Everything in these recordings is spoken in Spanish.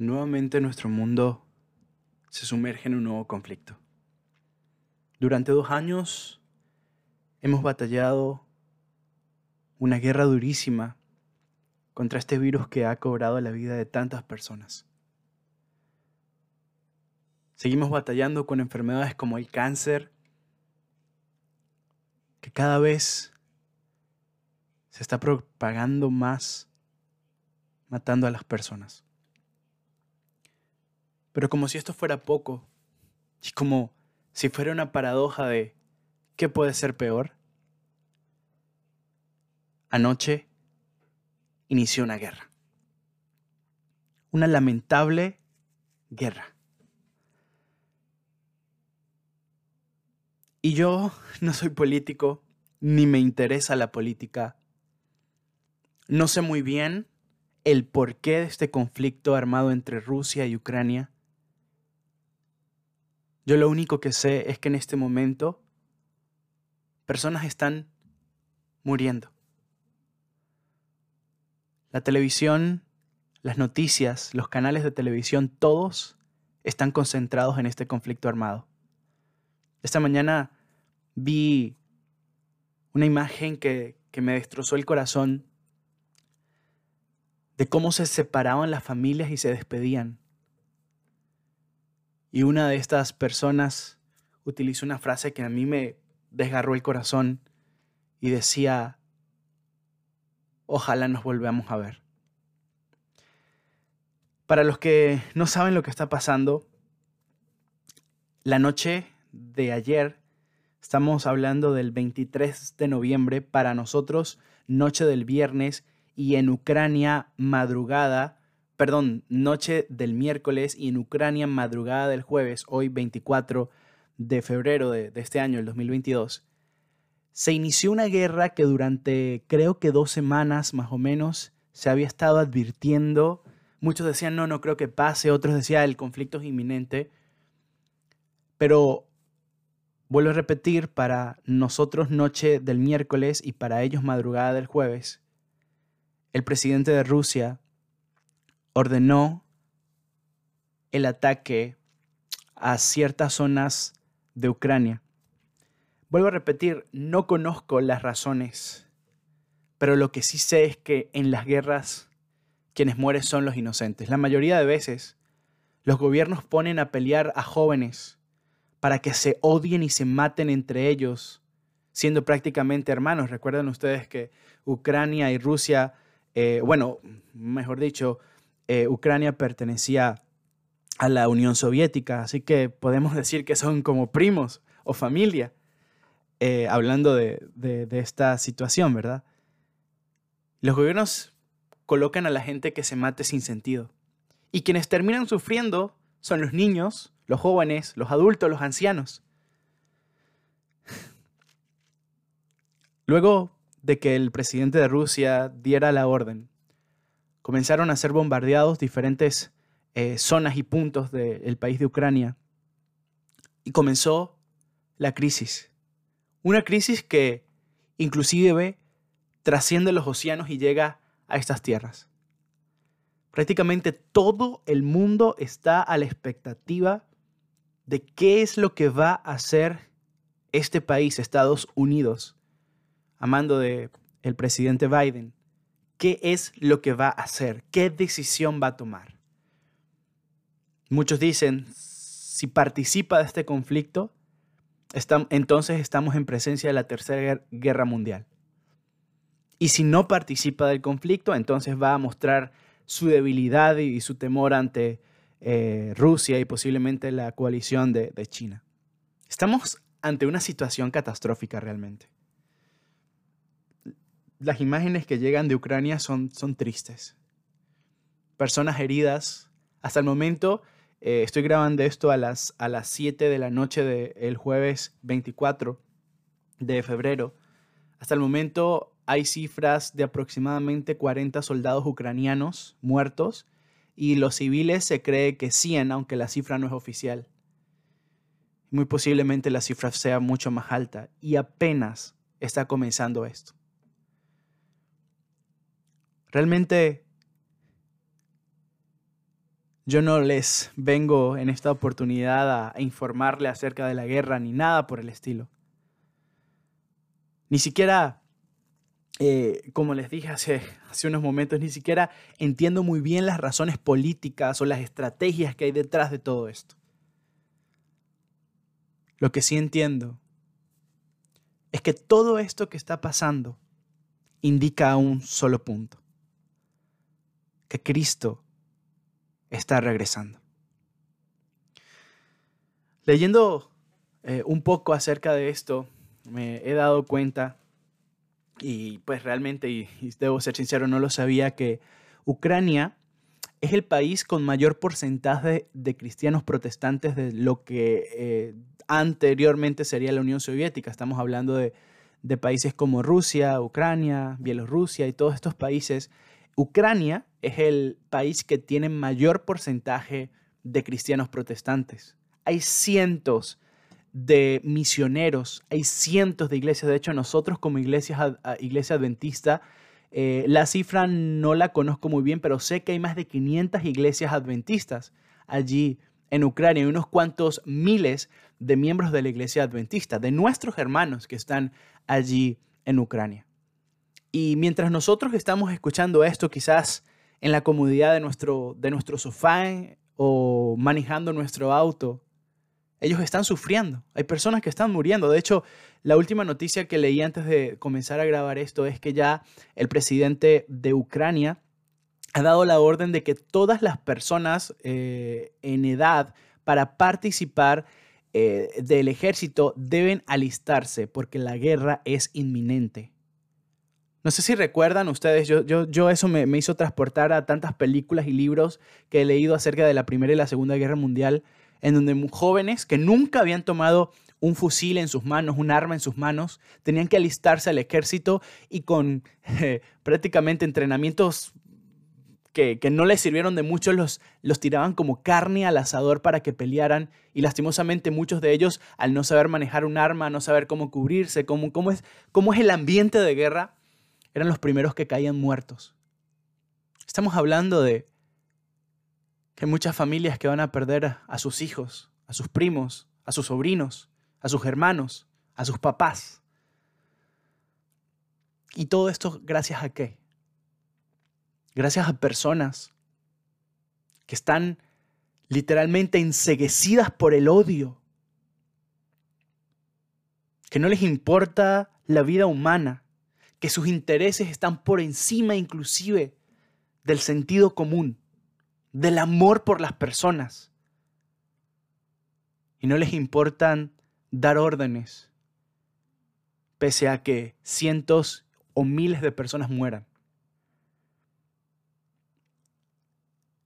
nuevamente nuestro mundo se sumerge en un nuevo conflicto. Durante dos años hemos batallado una guerra durísima contra este virus que ha cobrado la vida de tantas personas. Seguimos batallando con enfermedades como el cáncer, que cada vez se está propagando más, matando a las personas. Pero como si esto fuera poco, y como si fuera una paradoja de ¿qué puede ser peor? Anoche inició una guerra. Una lamentable guerra. Y yo no soy político, ni me interesa la política. No sé muy bien el porqué de este conflicto armado entre Rusia y Ucrania. Yo lo único que sé es que en este momento personas están muriendo. La televisión, las noticias, los canales de televisión, todos están concentrados en este conflicto armado. Esta mañana vi una imagen que, que me destrozó el corazón de cómo se separaban las familias y se despedían. Y una de estas personas utilizó una frase que a mí me desgarró el corazón y decía, ojalá nos volvamos a ver. Para los que no saben lo que está pasando, la noche de ayer, estamos hablando del 23 de noviembre, para nosotros noche del viernes y en Ucrania madrugada perdón, noche del miércoles y en Ucrania madrugada del jueves, hoy 24 de febrero de, este año, el 2022, se inició una guerra que durante creo que dos semanas más o menos se había estado advirtiendo. Muchos decían, no, no creo que pase, otros decían, el conflicto es inminente. Pero vuelvo a repetir, para nosotros noche del miércoles y para ellos madrugada del jueves, el presidente de Rusia ordenó el ataque a ciertas zonas de Ucrania. Vuelvo a repetir, no conozco las razones, pero lo que sí sé es que en las guerras quienes mueren son los inocentes. La mayoría de veces los gobiernos ponen a pelear a jóvenes para que se odien y se maten entre ellos, siendo prácticamente hermanos. Recuerden ustedes que Ucrania y Rusia, eh, bueno, mejor dicho, eh, Ucrania pertenecía a la Unión Soviética, así que podemos decir que son como primos o familia, eh, hablando de, de esta situación, ¿verdad? Los gobiernos colocan a la gente que se mate sin sentido. Y quienes terminan sufriendo son los niños, los jóvenes, los adultos, los ancianos. Luego de que el presidente de Rusia diera la orden comenzaron a ser bombardeados diferentes eh, zonas y puntos del país de Ucrania. Y comenzó la crisis. Una crisis que inclusive trasciende los océanos y llega a estas tierras. Prácticamente todo el mundo está a la expectativa de qué es lo que va a hacer este país, Estados Unidos, amando de el presidente Biden, qué es lo que va a hacer, qué decisión va a tomar. Muchos dicen, si participa de este conflicto, entonces estamos en presencia de la Tercera Guerra Mundial. Y si no participa del conflicto, entonces va a mostrar su debilidad y su temor ante eh, Rusia y posiblemente la coalición de China. Estamos ante una situación catastrófica realmente las imágenes que llegan de Ucrania son, son tristes. Personas heridas. Hasta el momento, eh, estoy grabando esto a las, a las 7 de la noche del jueves 24 de febrero. Hasta el momento hay cifras de aproximadamente 40 soldados ucranianos muertos y los civiles se cree que 100, aunque la cifra no es oficial. Muy posiblemente la cifra sea mucho más alta y apenas está comenzando esto. Realmente Yo no les vengo en esta oportunidad a informarle acerca de la guerra ni nada por el estilo. Ni siquiera, eh, como les dije hace, hace unos momentos, ni siquiera entiendo muy bien las razones políticas o las estrategias que hay detrás de todo esto. Lo que sí entiendo es que todo esto que está pasando indica un solo punto, que Cristo está regresando. Leyendo eh, un poco acerca de esto, me he dado cuenta, y pues realmente, y, debo ser sincero, no lo sabía, que Ucrania es el país con mayor porcentaje de cristianos protestantes de lo que eh, anteriormente sería la Unión Soviética. Estamos hablando de, de países como Rusia, Ucrania, Bielorrusia y todos estos países. Ucrania es el país que tiene mayor porcentaje de cristianos protestantes. Hay cientos de misioneros, hay cientos de iglesias. De hecho, nosotros como iglesia, iglesia adventista, eh, la cifra no la conozco muy bien, pero sé que hay más de 500 iglesias adventistas allí en Ucrania y unos cuantos miles de miembros de la iglesia adventista, de nuestros hermanos que están allí en Ucrania. Y mientras nosotros estamos escuchando esto, quizás en la comodidad de nuestro, de nuestro sofá o manejando nuestro auto, ellos están sufriendo. Hay personas que están muriendo. De hecho, la última noticia que leí antes de comenzar a grabar esto es que ya el presidente de Ucrania ha dado la orden de que todas las personas eh, en edad para participar eh, del ejército deben alistarse porque la guerra es inminente. No sé si recuerdan ustedes, yo, eso me, me, hizo transportar a tantas películas y libros que he leído acerca de la Primera y la Segunda Guerra Mundial, en donde jóvenes que nunca habían tomado un fusil en sus manos, un arma en sus manos, tenían que alistarse al ejército y con eh, prácticamente entrenamientos que, que, no les sirvieron de mucho, los, los tiraban como carne al asador para que pelearan. Y lastimosamente muchos de ellos, al no saber manejar un arma, no saber cómo cubrirse, cómo, cómo, es, cómo es el ambiente de guerra, eran los primeros que caían muertos. Estamos hablando de que hay muchas familias que van a perder a sus hijos, a sus primos, a sus sobrinos, a sus hermanos, a sus papás. Y todo esto gracias a qué? Gracias a personas que están literalmente enseguecidas por el odio, que no les importa la vida humana, que sus intereses están por encima inclusive del sentido común, del amor por las personas. Y no les importan dar órdenes, pese a que cientos o miles de personas mueran.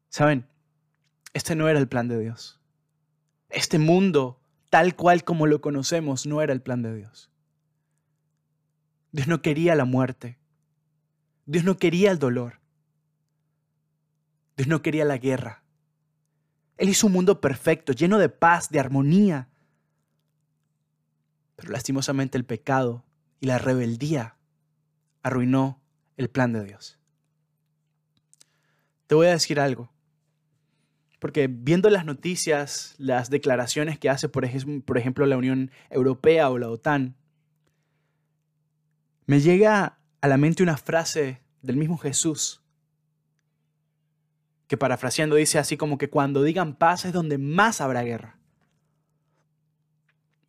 Saben, este no era el plan de Dios. Este mundo, tal cual como lo conocemos, no era el plan de Dios. Dios no quería la muerte. Dios no quería el dolor. Dios no quería la guerra. Él hizo un mundo perfecto, lleno de paz, de armonía. Pero lastimosamente el pecado y la rebeldía arruinó el plan de Dios. Te voy a decir algo. Porque viendo las noticias, las declaraciones que hace, por ejemplo, la Unión Europea o la OTAN, me llega a la mente una frase del mismo Jesús, que parafraseando dice así como que cuando digan paz es donde más habrá guerra.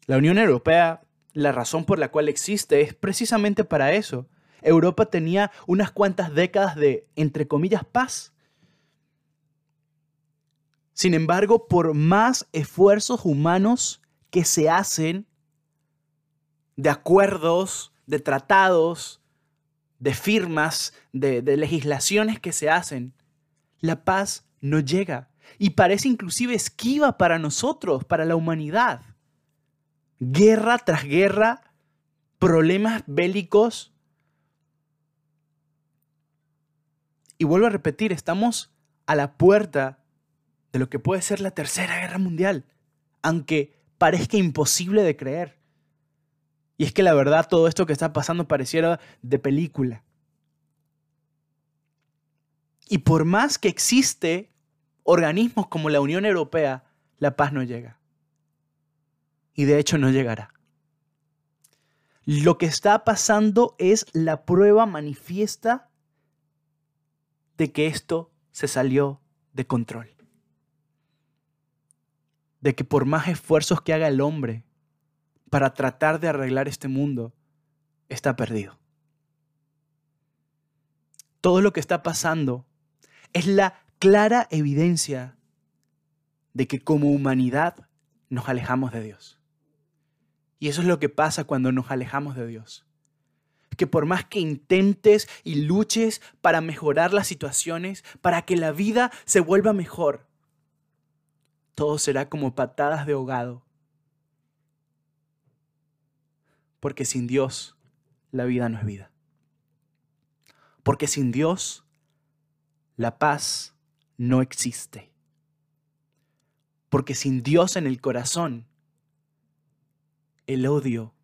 La Unión Europea, la razón por la cual existe es precisamente para eso. Europa tenía unas cuantas décadas de, entre comillas, paz. Sin embargo, por más esfuerzos humanos que se hacen de acuerdos, de tratados, de firmas, de, legislaciones que se hacen, la paz no llega y parece inclusive esquiva para nosotros, para la humanidad. Guerra tras guerra, problemas bélicos. Y vuelvo a repetir, estamos a la puerta de lo que puede ser la Tercera Guerra Mundial, aunque parezca imposible de creer. Y es que la verdad todo esto que está pasando pareciera de película. Y por más que existe organismos como la Unión Europea, la paz no llega. Y de hecho no llegará. Lo que está pasando es la prueba manifiesta de que esto se salió de control. De que por más esfuerzos que haga el hombre para tratar de arreglar este mundo, está perdido. Todo lo que está pasando es la clara evidencia de que como humanidad nos alejamos de Dios. Y eso es lo que pasa cuando nos alejamos de Dios. Que por más que intentes y luches para mejorar las situaciones, para que la vida se vuelva mejor, todo será como patadas de ahogado. Porque sin Dios la vida no es vida. Porque sin Dios la paz no existe. Porque sin Dios en el corazón el odio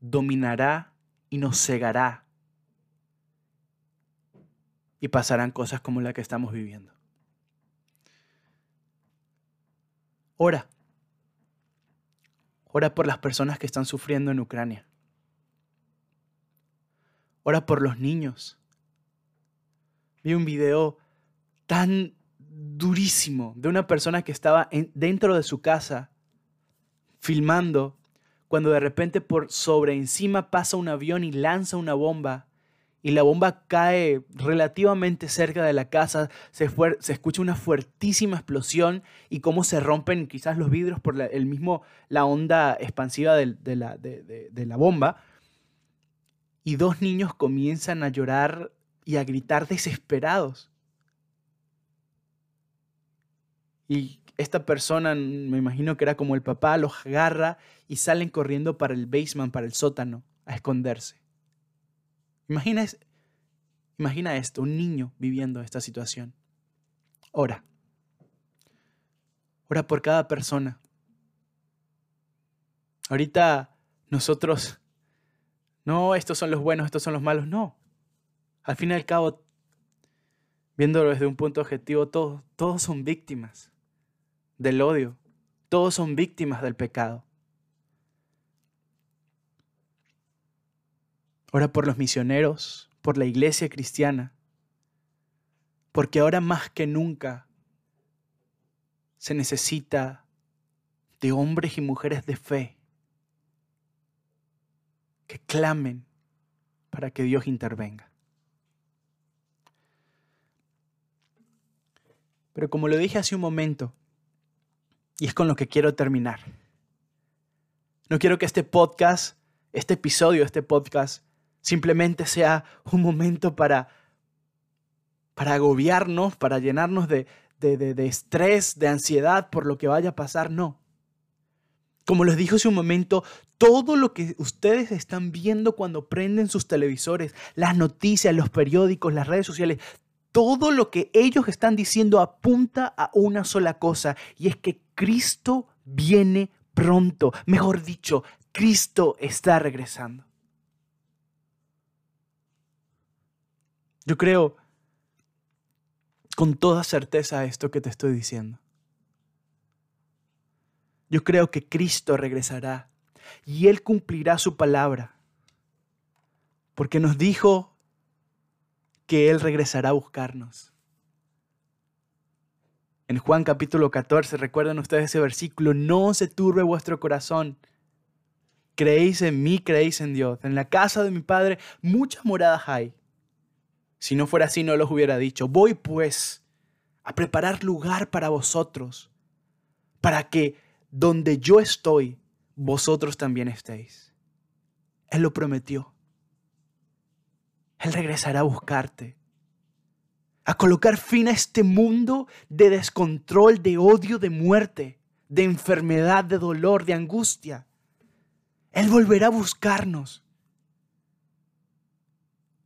dominará y nos cegará. Y pasarán cosas como la que estamos viviendo. Ora. Ora por las personas que están sufriendo en Ucrania. Ora por los niños. Vi un video tan durísimo de una persona que estaba dentro de su casa filmando cuando de repente por sobre encima pasa un avión y lanza una bomba y la bomba cae relativamente cerca de la casa, se, se escucha una fuertísima explosión y cómo se rompen quizás los vidrios por la, el mismo, la onda expansiva de, la, de la bomba. Y dos niños comienzan a llorar y a gritar desesperados. Y esta persona, me imagino que era como el papá, los agarra y salen corriendo para el basement, para el sótano, a esconderse. Imagina, imagina esto, un niño viviendo esta situación. Ora. Ora por cada persona. Ahorita nosotros, no, estos son los buenos, estos son los malos, no. Al fin y al cabo, viéndolo desde un punto objetivo, todos, todos son víctimas del odio. Todos son víctimas del pecado. Ora por los misioneros, por la iglesia cristiana, porque ahora más que nunca se necesita de hombres y mujeres de fe que clamen para que Dios intervenga. Pero como lo dije hace un momento, y es con lo que quiero terminar. No quiero que este podcast, este episodio, este podcast, simplemente sea un momento para, para agobiarnos, para llenarnos de, de, de, estrés, de ansiedad por lo que vaya a pasar. No. Como les dije hace un momento, todo lo que ustedes están viendo cuando prenden sus televisores, las noticias, los periódicos, las redes sociales, todo lo que ellos están diciendo apunta a una sola cosa y es que Cristo viene pronto. Mejor dicho, Cristo está regresando. Yo creo con toda certeza esto que te estoy diciendo. Yo creo que Cristo regresará y Él cumplirá su palabra. Porque nos dijo que Él regresará a buscarnos. En Juan capítulo 14, recuerden ustedes ese versículo, no se turbe vuestro corazón. Creéis en mí, creéis en Dios. En la casa de mi Padre muchas moradas hay. Si no fuera así, no los hubiera dicho. Voy pues a preparar lugar para vosotros, para que donde yo estoy, vosotros también estéis. Él lo prometió. Él regresará a buscarte, a colocar fin a este mundo de descontrol, de odio, de muerte, de enfermedad, de dolor, de angustia. Él volverá a buscarnos.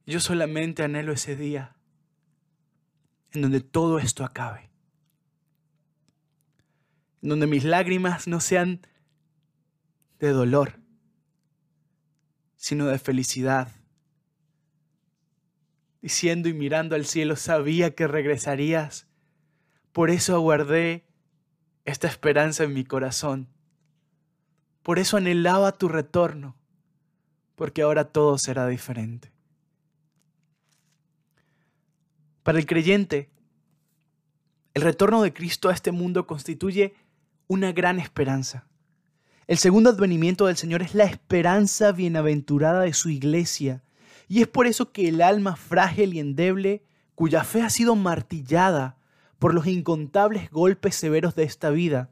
Yo solamente anhelo ese día en donde todo esto acabe. En donde mis lágrimas no sean de dolor, sino de felicidad diciendo y mirando al cielo, sabía que regresarías Por eso aguardé esta esperanza en mi corazón. Por eso anhelaba tu retorno, porque ahora todo será diferente. Para el creyente, el retorno de Cristo a este mundo constituye una gran esperanza. El segundo advenimiento del Señor es la esperanza bienaventurada de su iglesia. Y es por eso que el alma frágil y endeble, cuya fe ha sido martillada por los incontables golpes severos de esta vida,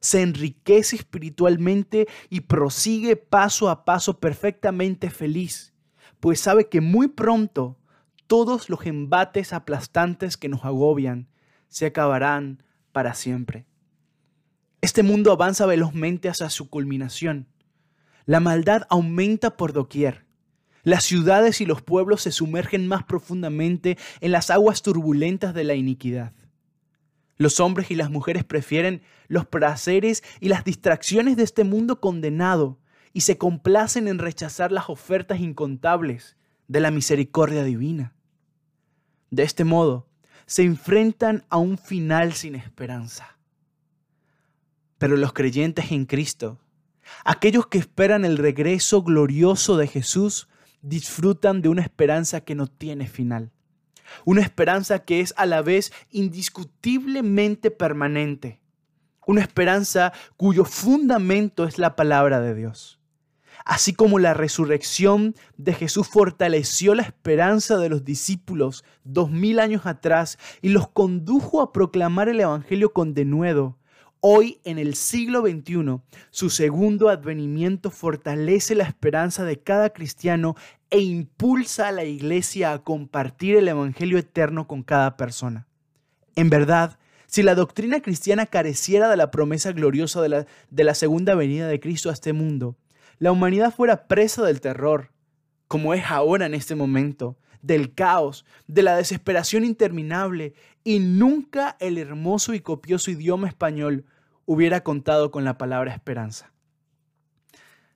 se enriquece espiritualmente y prosigue paso a paso perfectamente feliz, pues sabe que muy pronto todos los embates aplastantes que nos agobian se acabarán para siempre. Este mundo avanza velozmente hacia su culminación. La maldad aumenta por doquier. Las ciudades y los pueblos se sumergen más profundamente en las aguas turbulentas de la iniquidad. Los hombres y las mujeres prefieren los placeres y las distracciones de este mundo condenado y se complacen en rechazar las ofertas incontables de la misericordia divina. De este modo, se enfrentan a un final sin esperanza. Pero los creyentes en Cristo, aquellos que esperan el regreso glorioso de Jesús, disfrutan de una esperanza que no tiene final. Una esperanza que es a la vez indiscutiblemente permanente. Una esperanza cuyo fundamento es la palabra de Dios. Así como la resurrección de Jesús fortaleció la esperanza de los discípulos dos mil años atrás y los condujo a proclamar el Evangelio con denuedo, Hoy, en el siglo XXI, su segundo advenimiento fortalece la esperanza de cada cristiano e impulsa a la iglesia a compartir el Evangelio eterno con cada persona. En verdad, si la doctrina cristiana careciera de la promesa gloriosa de la, segunda venida de Cristo a este mundo, la humanidad fuera presa del terror, como es ahora en este momento, del caos, de la desesperación interminable, y nunca el hermoso y copioso idioma español hubiera contado con la palabra esperanza.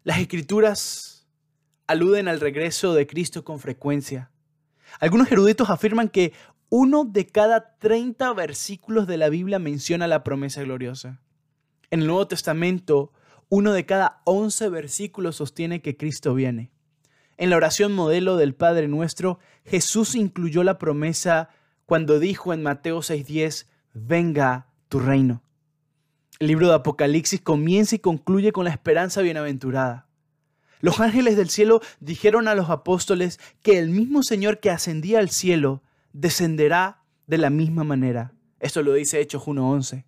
Las escrituras aluden al regreso de Cristo con frecuencia. Algunos eruditos afirman que uno de cada 30 versículos de la Biblia menciona la promesa gloriosa. En el Nuevo Testamento, uno de cada 11 versículos sostiene que Cristo viene. En la oración modelo del Padre Nuestro, Jesús incluyó la promesa cuando dijo en Mateo 6:10, venga tu reino. El libro de Apocalipsis comienza y concluye con la esperanza bienaventurada. Los ángeles del cielo dijeron a los apóstoles que el mismo Señor que ascendía al cielo descenderá de la misma manera. Esto lo dice Hechos 1.11.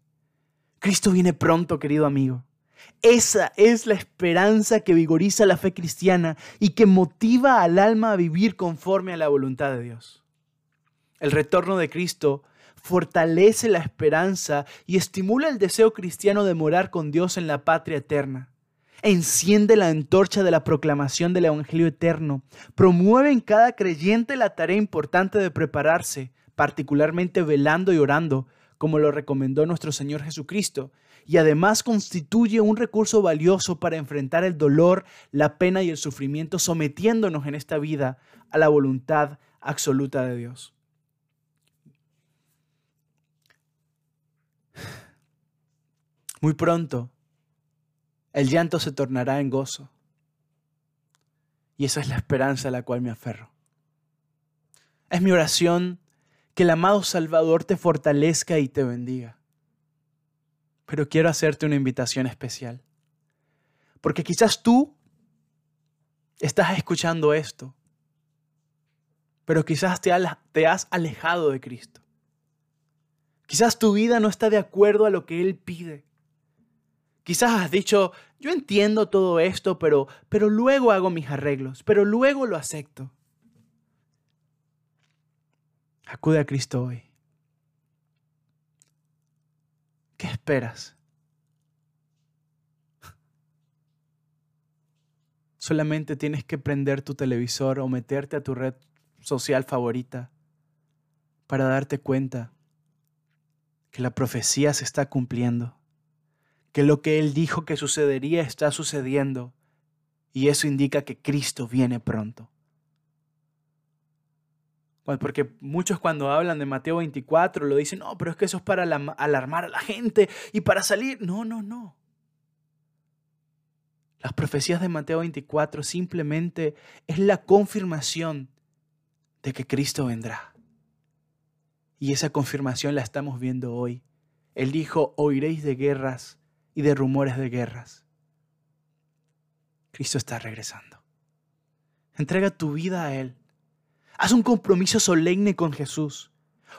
Cristo viene pronto, querido amigo. Esa es la esperanza que vigoriza la fe cristiana y que motiva al alma a vivir conforme a la voluntad de Dios. El retorno de Cristo fortalece la esperanza y estimula el deseo cristiano de morar con Dios en la patria eterna. Enciende la antorcha de la proclamación del Evangelio eterno. Promueve en cada creyente la tarea importante de prepararse, particularmente velando y orando, como lo recomendó nuestro Señor Jesucristo, y además constituye un recurso valioso para enfrentar el dolor, la pena y el sufrimiento, sometiéndonos en esta vida a la voluntad absoluta de Dios. Muy pronto, el llanto se tornará en gozo. Y esa es la esperanza a la cual me aferro. Es mi oración que el amado Salvador te fortalezca y te bendiga. Pero quiero hacerte una invitación especial. Porque quizás tú estás escuchando esto, pero quizás te, has alejado de Cristo. Quizás tu vida no está de acuerdo a lo que Él pide. Quizás has dicho, yo entiendo todo esto, pero, pero luego hago mis arreglos, pero luego lo acepto. Acude a Cristo hoy. ¿Qué esperas? Solamente tienes que prender tu televisor o meterte a tu red social favorita para darte cuenta que la profecía se está cumpliendo que lo que Él dijo que sucedería está sucediendo y eso indica que Cristo viene pronto. Porque muchos cuando hablan de Mateo 24 lo dicen, no, pero es que eso es para alarmar a la gente y para salir. No, no, no. Las profecías de Mateo 24 simplemente es la confirmación de que Cristo vendrá. Y esa confirmación la estamos viendo hoy. Él dijo, oiréis de guerras y de rumores de guerras. Cristo está regresando. Entrega tu vida a Él. Haz un compromiso solemne con Jesús.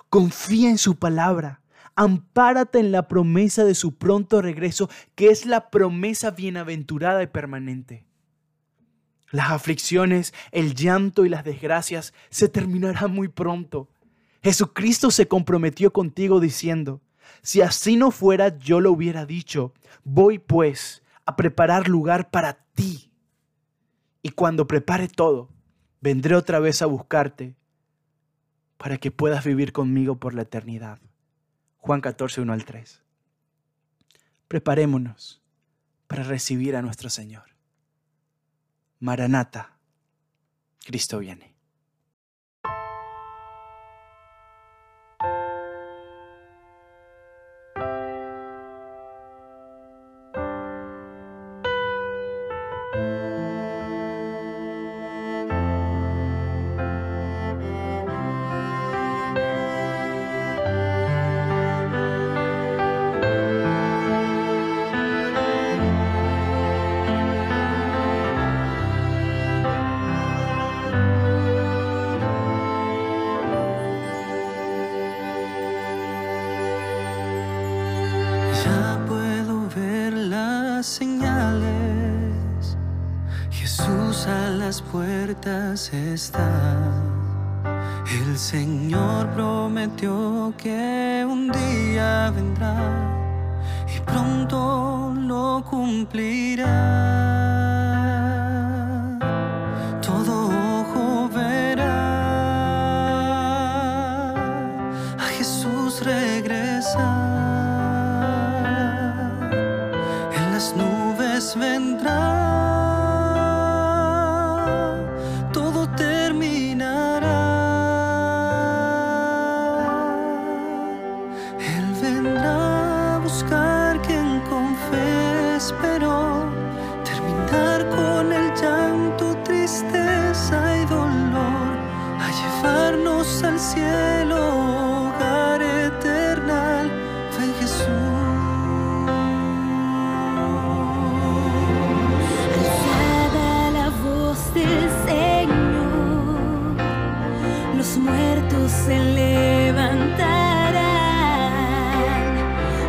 Confía en su palabra. Ampárate en la promesa de su pronto regreso, que es la promesa bienaventurada y permanente. Las aflicciones, el llanto y las desgracias se terminarán muy pronto. Jesucristo se comprometió contigo diciendo, si así no fuera, yo lo hubiera dicho, voy pues a preparar lugar para ti. Y cuando prepare todo, vendré otra vez a buscarte para que puedas vivir conmigo por la eternidad. Juan 14, 1 al 3. Preparémonos para recibir a nuestro Señor. Maranata, Cristo viene. Está. El Señor prometió que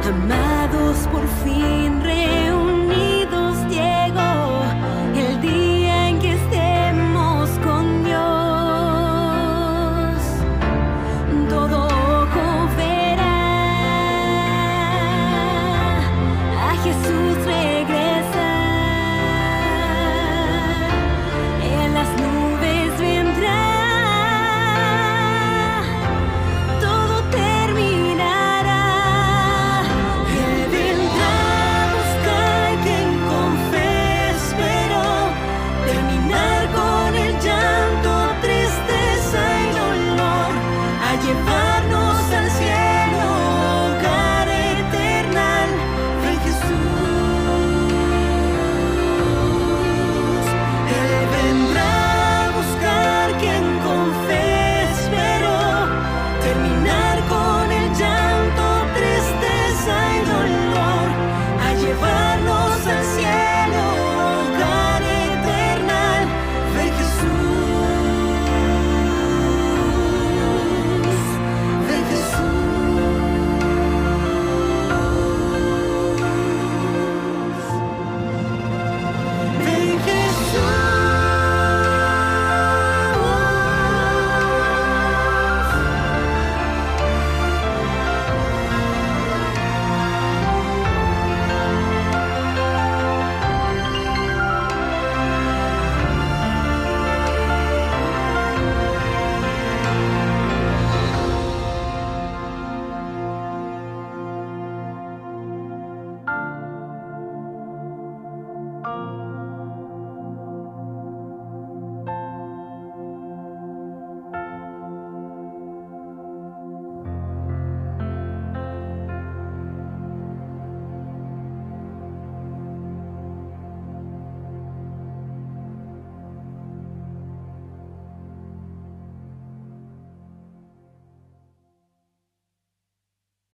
amados por fin